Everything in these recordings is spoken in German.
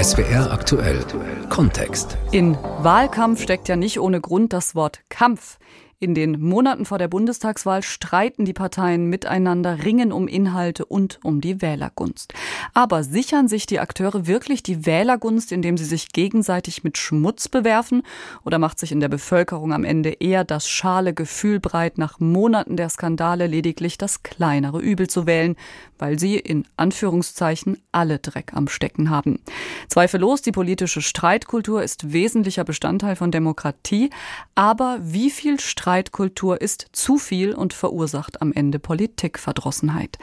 SWR aktuell Kontext. In Wahlkampf steckt ja nicht ohne Grund das Wort Kampf. In den Monaten vor der Bundestagswahl streiten die Parteien miteinander, ringen um Inhalte und um die Wählergunst. Aber sichern sich die Akteure wirklich die Wählergunst, indem sie sich gegenseitig mit Schmutz bewerfen? Oder macht sich in der Bevölkerung am Ende eher das schale Gefühl breit, nach Monaten der Skandale lediglich das kleinere Übel zu wählen, weil sie in Anführungszeichen alle Dreck am Stecken haben? Zweifellos, die politische Streitkultur ist wesentlicher Bestandteil von Demokratie. Aber wie viel Streit Streitkultur ist zu viel und verursacht am Ende Politikverdrossenheit.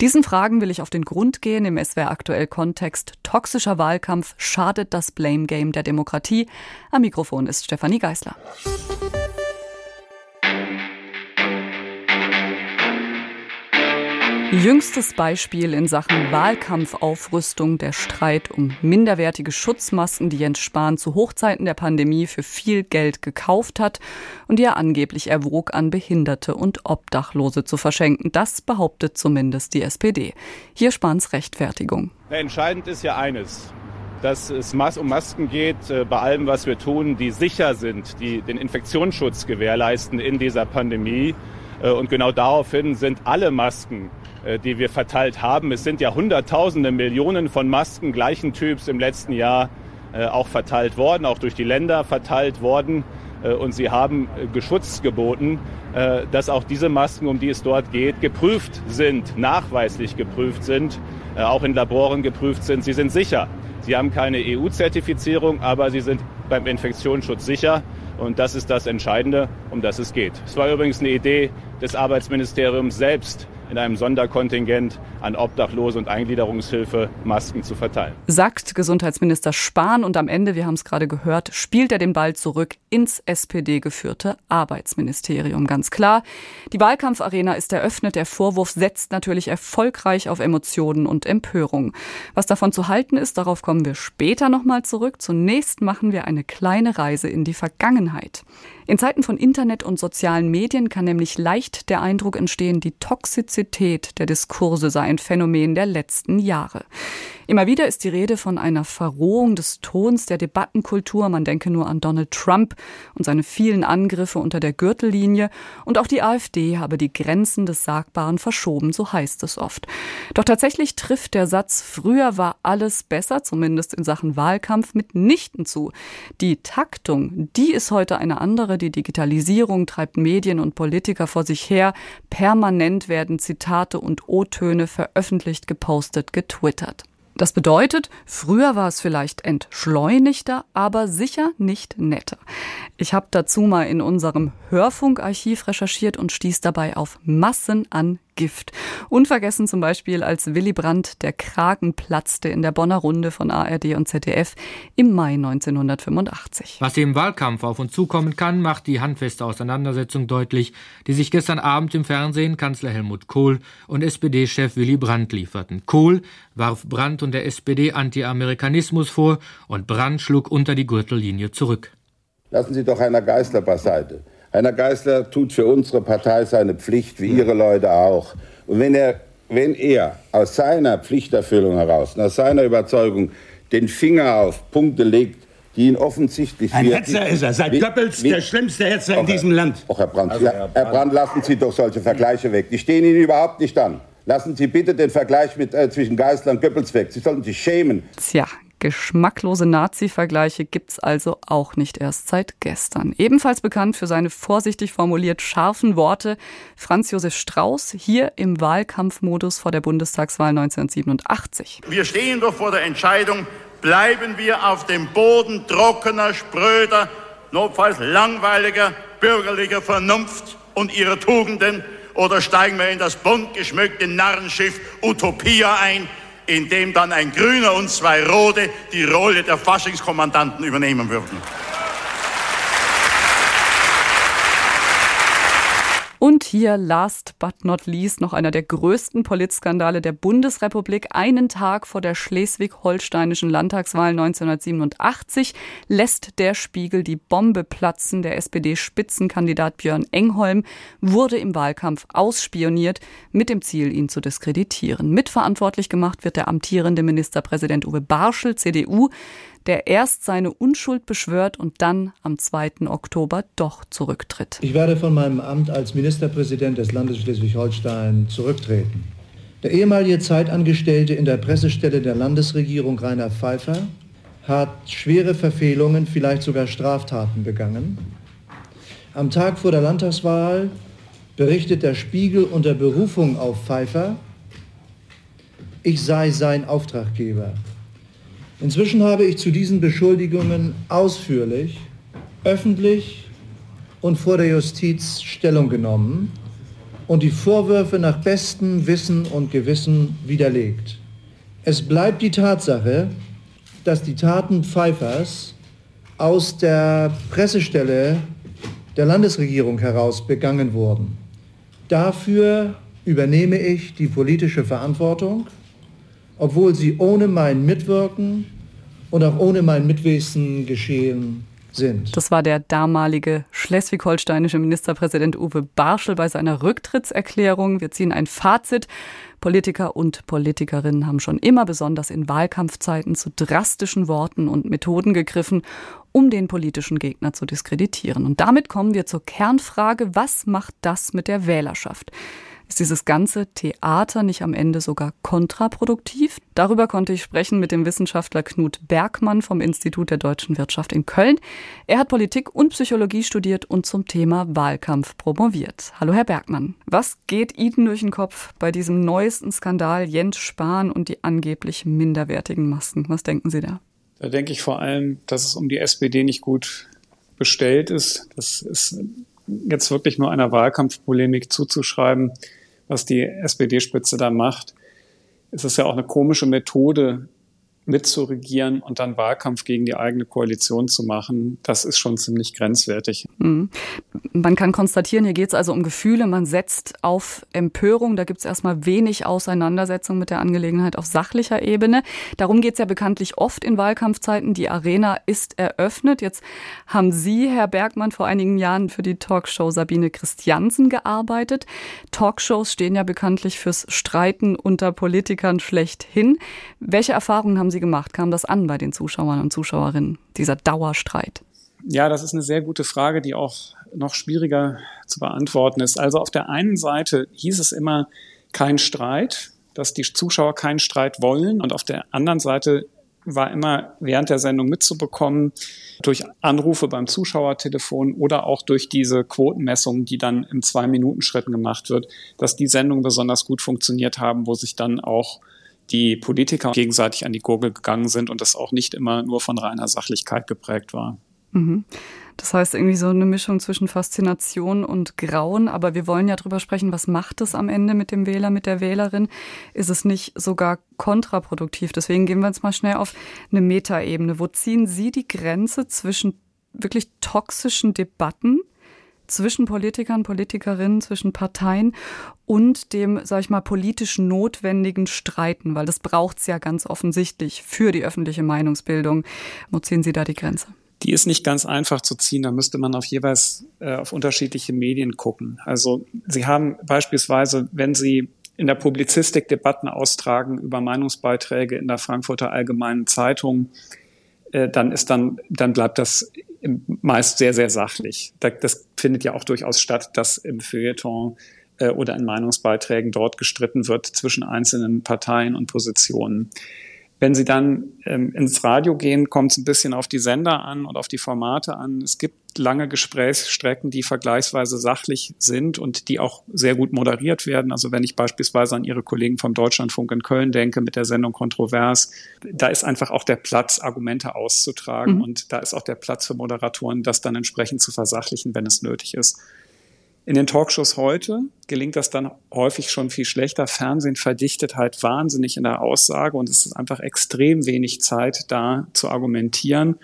Diesen Fragen will ich auf den Grund gehen im SWR aktuell Kontext. Toxischer Wahlkampf schadet das Blame Game der Demokratie. Am Mikrofon ist Stefanie Geisler. Jüngstes Beispiel in Sachen Wahlkampfaufrüstung der Streit um minderwertige Schutzmasken, die Jens Spahn zu Hochzeiten der Pandemie für viel Geld gekauft hat und die er angeblich erwog, an Behinderte und Obdachlose zu verschenken. Das behauptet zumindest die SPD. Hier Spahns Rechtfertigung. Entscheidend ist ja eines dass es um Masken geht, äh, bei allem, was wir tun, die sicher sind, die den Infektionsschutz gewährleisten in dieser Pandemie. Äh, und genau daraufhin sind alle Masken äh, die wir verteilt haben. Es sind ja Hunderttausende, Millionen von Masken gleichen Typs im letzten Jahr äh, auch verteilt worden, auch durch die Länder verteilt worden. Und sie haben geschutzt geboten, dass auch diese Masken, um die es dort geht, geprüft sind, nachweislich geprüft sind, auch in Laboren geprüft sind. Sie sind sicher. Sie haben keine EU-Zertifizierung, aber sie sind beim Infektionsschutz sicher. Und das ist das Entscheidende, um das es geht. Es war übrigens eine Idee des Arbeitsministeriums selbst, in einem Sonderkontingent an Obdachlose und Eingliederungshilfe Masken zu verteilen. Sagt Gesundheitsminister Spahn und am Ende, wir haben es gerade gehört, spielt er den Ball zurück ins SPD-geführte Arbeitsministerium. Ganz klar, die Wahlkampfarena ist eröffnet. Der Vorwurf setzt natürlich erfolgreich auf Emotionen und Empörung. Was davon zu halten ist, darauf kommen wir später nochmal zurück. Zunächst machen wir eine kleine Reise in die Vergangenheit. In Zeiten von Internet und sozialen Medien kann nämlich leicht der Eindruck entstehen, die Toxizität der Diskurse sei ein Phänomen der letzten Jahre. Immer wieder ist die Rede von einer Verrohung des Tons der Debattenkultur. Man denke nur an Donald Trump und seine vielen Angriffe unter der Gürtellinie. Und auch die AfD habe die Grenzen des Sagbaren verschoben, so heißt es oft. Doch tatsächlich trifft der Satz, früher war alles besser, zumindest in Sachen Wahlkampf, mitnichten zu. Die Taktung, die ist heute eine andere. Die Digitalisierung treibt Medien und Politiker vor sich her. Permanent werden Zitate und O-Töne veröffentlicht, gepostet, getwittert. Das bedeutet, früher war es vielleicht entschleunigter, aber sicher nicht netter. Ich habe dazu mal in unserem Hörfunkarchiv recherchiert und stieß dabei auf Massen an Gift. Unvergessen zum Beispiel, als Willy Brandt der Kragen platzte in der Bonner Runde von ARD und ZDF im Mai 1985. Was im Wahlkampf auf uns zukommen kann, macht die handfeste Auseinandersetzung deutlich, die sich gestern Abend im Fernsehen Kanzler Helmut Kohl und SPD-Chef Willy Brandt lieferten. Kohl warf Brandt und der SPD Anti-Amerikanismus vor und Brandt schlug unter die Gürtellinie zurück. Lassen Sie doch Heiner Geißler beiseite. Heiner Geißler tut für unsere Partei seine Pflicht, wie Ihre Leute auch. Und wenn er, wenn er aus seiner Pflichterfüllung heraus, aus seiner Überzeugung den Finger auf Punkte legt, die ihn offensichtlich... Ein Hetzer ist er, seit Goebbels der schlimmste Hetzer in diesem Land. Och, Herr Brandt, also, Herr, Herr Brandt, lassen Sie doch solche Vergleiche weg. Die stehen Ihnen überhaupt nicht an. Lassen Sie bitte den Vergleich mit, äh, zwischen Geißler und Goebbels weg. Sie sollten sich schämen. Tja, Geschmacklose Nazi-Vergleiche gibt's also auch nicht erst seit gestern. Ebenfalls bekannt für seine vorsichtig formuliert scharfen Worte Franz Josef Strauß hier im Wahlkampfmodus vor der Bundestagswahl 1987. Wir stehen doch vor der Entscheidung, bleiben wir auf dem Boden trockener, spröder, notfalls langweiliger bürgerlicher Vernunft und ihrer Tugenden oder steigen wir in das bunt geschmückte Narrenschiff Utopia ein, in dem dann ein Grüner und zwei Rote die Rolle der Faschingskommandanten übernehmen würden. Hier last but not least noch einer der größten Politskandale der Bundesrepublik. Einen Tag vor der schleswig-holsteinischen Landtagswahl 1987 lässt der Spiegel die Bombe platzen. Der SPD-Spitzenkandidat Björn Engholm wurde im Wahlkampf ausspioniert mit dem Ziel, ihn zu diskreditieren. Mitverantwortlich gemacht wird der amtierende Ministerpräsident Uwe Barschel, CDU der erst seine Unschuld beschwört und dann am 2. Oktober doch zurücktritt. Ich werde von meinem Amt als Ministerpräsident des Landes Schleswig-Holstein zurücktreten. Der ehemalige Zeitangestellte in der Pressestelle der Landesregierung Rainer Pfeiffer hat schwere Verfehlungen, vielleicht sogar Straftaten begangen. Am Tag vor der Landtagswahl berichtet der Spiegel unter Berufung auf Pfeiffer, ich sei sein Auftraggeber. Inzwischen habe ich zu diesen Beschuldigungen ausführlich, öffentlich und vor der Justiz Stellung genommen und die Vorwürfe nach bestem Wissen und Gewissen widerlegt. Es bleibt die Tatsache, dass die Taten Pfeiffers aus der Pressestelle der Landesregierung heraus begangen wurden. Dafür übernehme ich die politische Verantwortung obwohl sie ohne mein Mitwirken und auch ohne mein Mitwissen geschehen sind. Das war der damalige schleswig-holsteinische Ministerpräsident Uwe Barschel bei seiner Rücktrittserklärung. Wir ziehen ein Fazit. Politiker und Politikerinnen haben schon immer besonders in Wahlkampfzeiten zu drastischen Worten und Methoden gegriffen, um den politischen Gegner zu diskreditieren. Und damit kommen wir zur Kernfrage, was macht das mit der Wählerschaft? Ist dieses ganze Theater nicht am Ende sogar kontraproduktiv? Darüber konnte ich sprechen mit dem Wissenschaftler Knut Bergmann vom Institut der deutschen Wirtschaft in Köln. Er hat Politik und Psychologie studiert und zum Thema Wahlkampf promoviert. Hallo, Herr Bergmann. Was geht Ihnen durch den Kopf bei diesem neuesten Skandal Jens Spahn und die angeblich minderwertigen Masken? Was denken Sie da? Da denke ich vor allem, dass es um die SPD nicht gut bestellt ist. Das ist jetzt wirklich nur einer Wahlkampfpolemik zuzuschreiben was die SPD-Spitze da macht. Es ist ja auch eine komische Methode, mitzuregieren und dann Wahlkampf gegen die eigene Koalition zu machen, das ist schon ziemlich grenzwertig. Mhm. Man kann konstatieren, hier geht es also um Gefühle. Man setzt auf Empörung. Da gibt es erstmal wenig Auseinandersetzung mit der Angelegenheit auf sachlicher Ebene. Darum geht es ja bekanntlich oft in Wahlkampfzeiten. Die Arena ist eröffnet. Jetzt haben Sie, Herr Bergmann, vor einigen Jahren für die Talkshow Sabine Christiansen gearbeitet. Talkshows stehen ja bekanntlich fürs Streiten unter Politikern schlechthin. Welche Erfahrungen haben Sie Sie gemacht? Kam das an bei den Zuschauern und Zuschauerinnen, dieser Dauerstreit? Ja, das ist eine sehr gute Frage, die auch noch schwieriger zu beantworten ist. Also auf der einen Seite hieß es immer kein Streit, dass die Zuschauer keinen Streit wollen. Und auf der anderen Seite war immer während der Sendung mitzubekommen durch Anrufe beim Zuschauertelefon oder auch durch diese Quotenmessungen, die dann im Zwei-Minuten-Schritten gemacht wird, dass die Sendungen besonders gut funktioniert haben, wo sich dann auch die Politiker gegenseitig an die Gurgel gegangen sind und das auch nicht immer nur von reiner Sachlichkeit geprägt war. Mhm. Das heißt irgendwie so eine Mischung zwischen Faszination und Grauen. Aber wir wollen ja drüber sprechen, was macht es am Ende mit dem Wähler, mit der Wählerin? Ist es nicht sogar kontraproduktiv? Deswegen gehen wir jetzt mal schnell auf eine Metaebene. Wo ziehen Sie die Grenze zwischen wirklich toxischen Debatten zwischen Politikern, Politikerinnen, zwischen Parteien und dem, sag ich mal, politisch notwendigen Streiten, weil das braucht es ja ganz offensichtlich für die öffentliche Meinungsbildung. Wo ziehen Sie da die Grenze? Die ist nicht ganz einfach zu ziehen. Da müsste man auf jeweils äh, auf unterschiedliche Medien gucken. Also Sie haben beispielsweise, wenn Sie in der Publizistik Debatten austragen über Meinungsbeiträge in der Frankfurter Allgemeinen Zeitung, äh, dann ist dann, dann bleibt das meist sehr, sehr sachlich. Das findet ja auch durchaus statt, dass im Feuilleton äh, oder in Meinungsbeiträgen dort gestritten wird zwischen einzelnen Parteien und Positionen. Wenn Sie dann ähm, ins Radio gehen, kommt es ein bisschen auf die Sender an und auf die Formate an. Es gibt lange Gesprächsstrecken, die vergleichsweise sachlich sind und die auch sehr gut moderiert werden. Also wenn ich beispielsweise an Ihre Kollegen vom Deutschlandfunk in Köln denke mit der Sendung Kontrovers, da ist einfach auch der Platz, Argumente auszutragen mhm. und da ist auch der Platz für Moderatoren, das dann entsprechend zu versachlichen, wenn es nötig ist. In den Talkshows heute gelingt das dann häufig schon viel schlechter. Fernsehen verdichtet halt wahnsinnig in der Aussage und es ist einfach extrem wenig Zeit da zu argumentieren.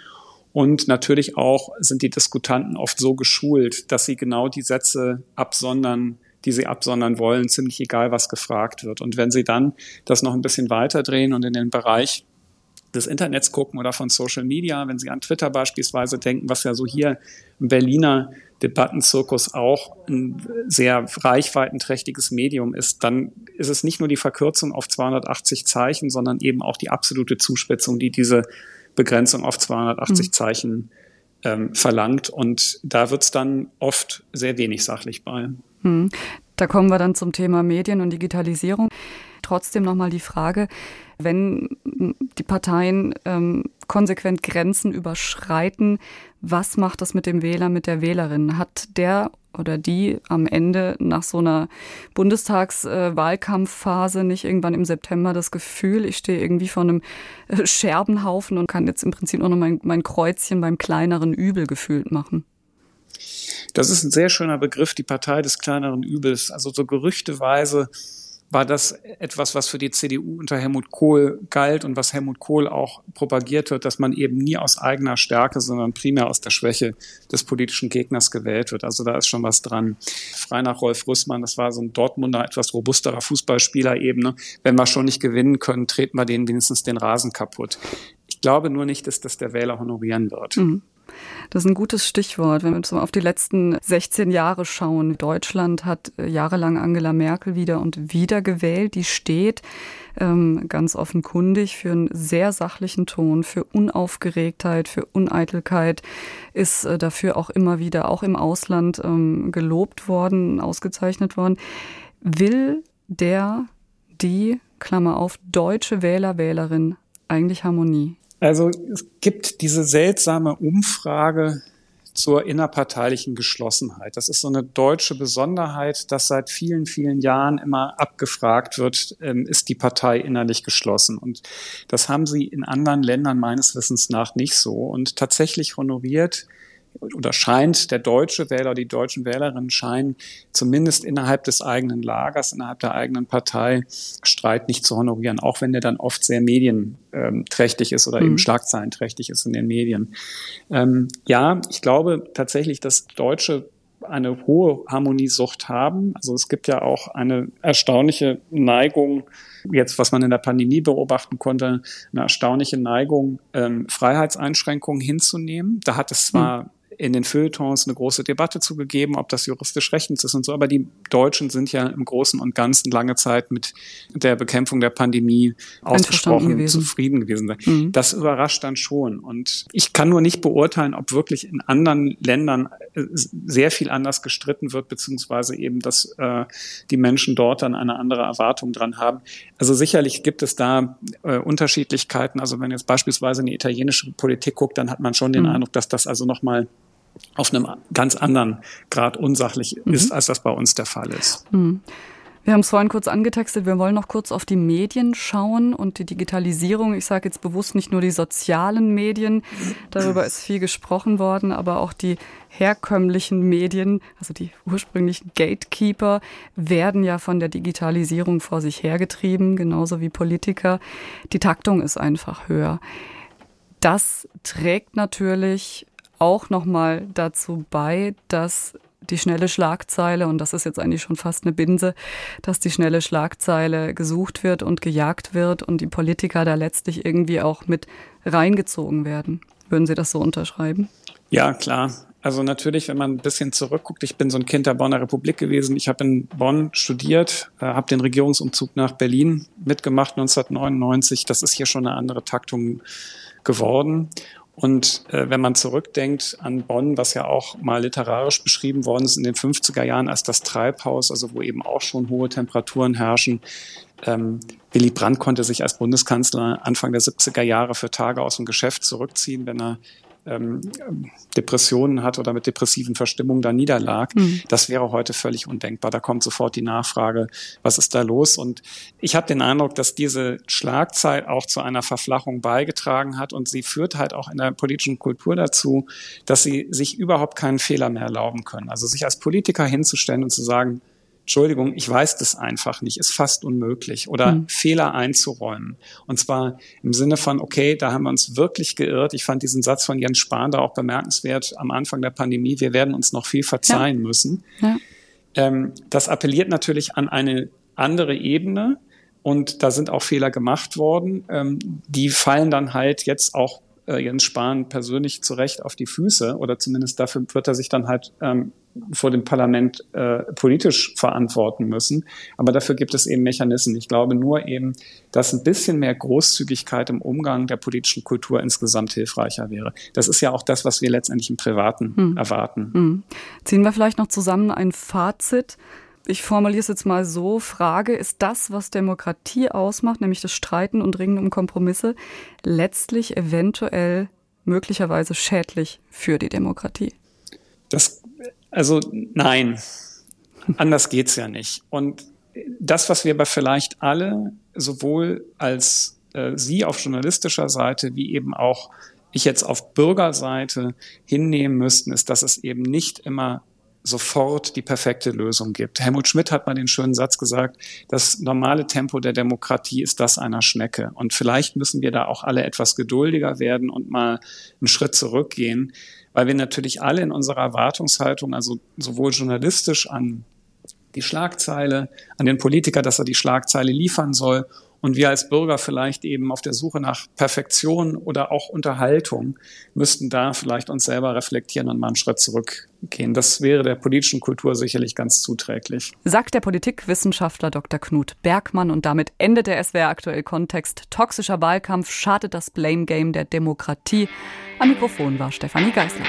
Und natürlich auch sind die Diskutanten oft so geschult, dass sie genau die Sätze absondern, die sie absondern wollen, ziemlich egal, was gefragt wird. Und wenn sie dann das noch ein bisschen weiter drehen und in den Bereich des Internets gucken oder von Social Media, wenn Sie an Twitter beispielsweise denken, was ja so hier im Berliner Debattenzirkus auch ein sehr reichweitenträchtiges Medium ist, dann ist es nicht nur die Verkürzung auf 280 Zeichen, sondern eben auch die absolute Zuspitzung, die diese Begrenzung auf 280 mhm. Zeichen ähm, verlangt. Und da wird es dann oft sehr wenig sachlich bei. Mhm. Da kommen wir dann zum Thema Medien und Digitalisierung. Trotzdem nochmal die Frage, wenn die Parteien ähm, konsequent Grenzen überschreiten, was macht das mit dem Wähler, mit der Wählerin? Hat der oder die am Ende nach so einer Bundestagswahlkampfphase nicht irgendwann im September das Gefühl, ich stehe irgendwie vor einem äh, Scherbenhaufen und kann jetzt im Prinzip nur noch mein, mein Kreuzchen beim kleineren Übel gefühlt machen? Das ist ein sehr schöner Begriff, die Partei des kleineren Übels. Also so gerüchteweise war das etwas, was für die CDU unter Helmut Kohl galt und was Helmut Kohl auch propagiert wird, dass man eben nie aus eigener Stärke, sondern primär aus der Schwäche des politischen Gegners gewählt wird. Also da ist schon was dran. Frei nach Rolf Rüssmann, das war so ein Dortmunder, etwas robusterer Fußballspieler eben. Ne? Wenn wir schon nicht gewinnen können, treten wir denen wenigstens den Rasen kaputt. Ich glaube nur nicht, dass das der Wähler honorieren wird. Mhm. Das ist ein gutes Stichwort. Wenn wir so auf die letzten 16 Jahre schauen. Deutschland hat äh, jahrelang Angela Merkel wieder und wieder gewählt. Die steht ähm, ganz offenkundig für einen sehr sachlichen Ton, für Unaufgeregtheit, für Uneitelkeit, ist äh, dafür auch immer wieder, auch im Ausland, ähm, gelobt worden, ausgezeichnet worden. Will der, die, Klammer auf, deutsche Wähler, Wählerin eigentlich Harmonie? Also es gibt diese seltsame Umfrage zur innerparteilichen Geschlossenheit. Das ist so eine deutsche Besonderheit, dass seit vielen, vielen Jahren immer abgefragt wird, ähm, ist die Partei innerlich geschlossen. Und das haben sie in anderen Ländern meines Wissens nach nicht so. Und tatsächlich honoriert oder scheint der deutsche Wähler, die deutschen Wählerinnen scheinen zumindest innerhalb des eigenen Lagers, innerhalb der eigenen Partei Streit nicht zu honorieren, auch wenn der dann oft sehr medienträchtig ist oder mhm. eben schlagzeilenträchtig ist in den Medien. Ähm, ja, ich glaube tatsächlich, dass Deutsche eine hohe Harmoniesucht haben. Also es gibt ja auch eine erstaunliche Neigung, jetzt was man in der Pandemie beobachten konnte, eine erstaunliche Neigung, ähm, Freiheitseinschränkungen hinzunehmen. Da hat es zwar mhm in den Feuilletons eine große Debatte zugegeben, ob das juristisch rechtens ist und so. Aber die Deutschen sind ja im Großen und Ganzen lange Zeit mit der Bekämpfung der Pandemie ausgesprochen gewesen. zufrieden gewesen. Mhm. Das überrascht dann schon. Und ich kann nur nicht beurteilen, ob wirklich in anderen Ländern äh, sehr viel anders gestritten wird, beziehungsweise eben, dass äh, die Menschen dort dann eine andere Erwartung dran haben. Also sicherlich gibt es da äh, Unterschiedlichkeiten. Also wenn jetzt beispielsweise in die italienische Politik guckt, dann hat man schon den mhm. Eindruck, dass das also nochmal auf einem ganz anderen Grad unsachlich mhm. ist, als das bei uns der Fall ist. Mhm. Wir haben es vorhin kurz angetextet, wir wollen noch kurz auf die Medien schauen und die Digitalisierung. Ich sage jetzt bewusst nicht nur die sozialen Medien, darüber ist viel gesprochen worden, aber auch die herkömmlichen Medien, also die ursprünglichen Gatekeeper, werden ja von der Digitalisierung vor sich hergetrieben, genauso wie Politiker. Die Taktung ist einfach höher. Das trägt natürlich auch nochmal dazu bei, dass die schnelle Schlagzeile, und das ist jetzt eigentlich schon fast eine Binse, dass die schnelle Schlagzeile gesucht wird und gejagt wird und die Politiker da letztlich irgendwie auch mit reingezogen werden. Würden Sie das so unterschreiben? Ja, klar. Also natürlich, wenn man ein bisschen zurückguckt, ich bin so ein Kind der Bonner Republik gewesen. Ich habe in Bonn studiert, äh, habe den Regierungsumzug nach Berlin mitgemacht 1999. Das ist hier schon eine andere Taktung geworden. Und äh, wenn man zurückdenkt an Bonn, was ja auch mal literarisch beschrieben worden ist in den 50er Jahren als das Treibhaus, also wo eben auch schon hohe Temperaturen herrschen, ähm, Willy Brandt konnte sich als Bundeskanzler Anfang der 70er Jahre für Tage aus dem Geschäft zurückziehen, wenn er ähm, Depressionen hat oder mit depressiven Verstimmungen da niederlag. Mhm. Das wäre heute völlig undenkbar. Da kommt sofort die Nachfrage, was ist da los? Und ich habe den Eindruck, dass diese Schlagzeit auch zu einer Verflachung beigetragen hat und sie führt halt auch in der politischen Kultur dazu, dass sie sich überhaupt keinen Fehler mehr erlauben können. Also sich als Politiker hinzustellen und zu sagen, Entschuldigung, ich weiß das einfach nicht, ist fast unmöglich oder mhm. Fehler einzuräumen. Und zwar im Sinne von, okay, da haben wir uns wirklich geirrt. Ich fand diesen Satz von Jens Spahn da auch bemerkenswert am Anfang der Pandemie. Wir werden uns noch viel verzeihen ja. müssen. Ja. Ähm, das appelliert natürlich an eine andere Ebene. Und da sind auch Fehler gemacht worden. Ähm, die fallen dann halt jetzt auch äh, Jens Spahn persönlich zu Recht auf die Füße oder zumindest dafür wird er sich dann halt ähm, vor dem Parlament äh, politisch verantworten müssen. Aber dafür gibt es eben Mechanismen. Ich glaube nur eben, dass ein bisschen mehr Großzügigkeit im Umgang der politischen Kultur insgesamt hilfreicher wäre. Das ist ja auch das, was wir letztendlich im Privaten hm. erwarten. Hm. Ziehen wir vielleicht noch zusammen ein Fazit ich formuliere es jetzt mal so, Frage, ist das, was Demokratie ausmacht, nämlich das Streiten und Ringen um Kompromisse, letztlich eventuell möglicherweise schädlich für die Demokratie? Das, also nein, anders geht's ja nicht. Und das, was wir aber vielleicht alle, sowohl als äh, Sie auf journalistischer Seite wie eben auch ich jetzt auf Bürgerseite hinnehmen müssten, ist, dass es eben nicht immer sofort die perfekte Lösung gibt. Helmut Schmidt hat mal den schönen Satz gesagt, das normale Tempo der Demokratie ist das einer Schnecke. Und vielleicht müssen wir da auch alle etwas geduldiger werden und mal einen Schritt zurückgehen, weil wir natürlich alle in unserer Erwartungshaltung, also sowohl journalistisch an die Schlagzeile, an den Politiker, dass er die Schlagzeile liefern soll und wir als Bürger vielleicht eben auf der Suche nach Perfektion oder auch Unterhaltung müssten da vielleicht uns selber reflektieren und mal einen Schritt zurückgehen. Das wäre der politischen Kultur sicherlich ganz zuträglich. Sagt der Politikwissenschaftler Dr. Knut Bergmann und damit endet der SWR aktuell Kontext. Toxischer Wahlkampf schadet das Blame Game der Demokratie. Am Mikrofon war Stefanie Geisler.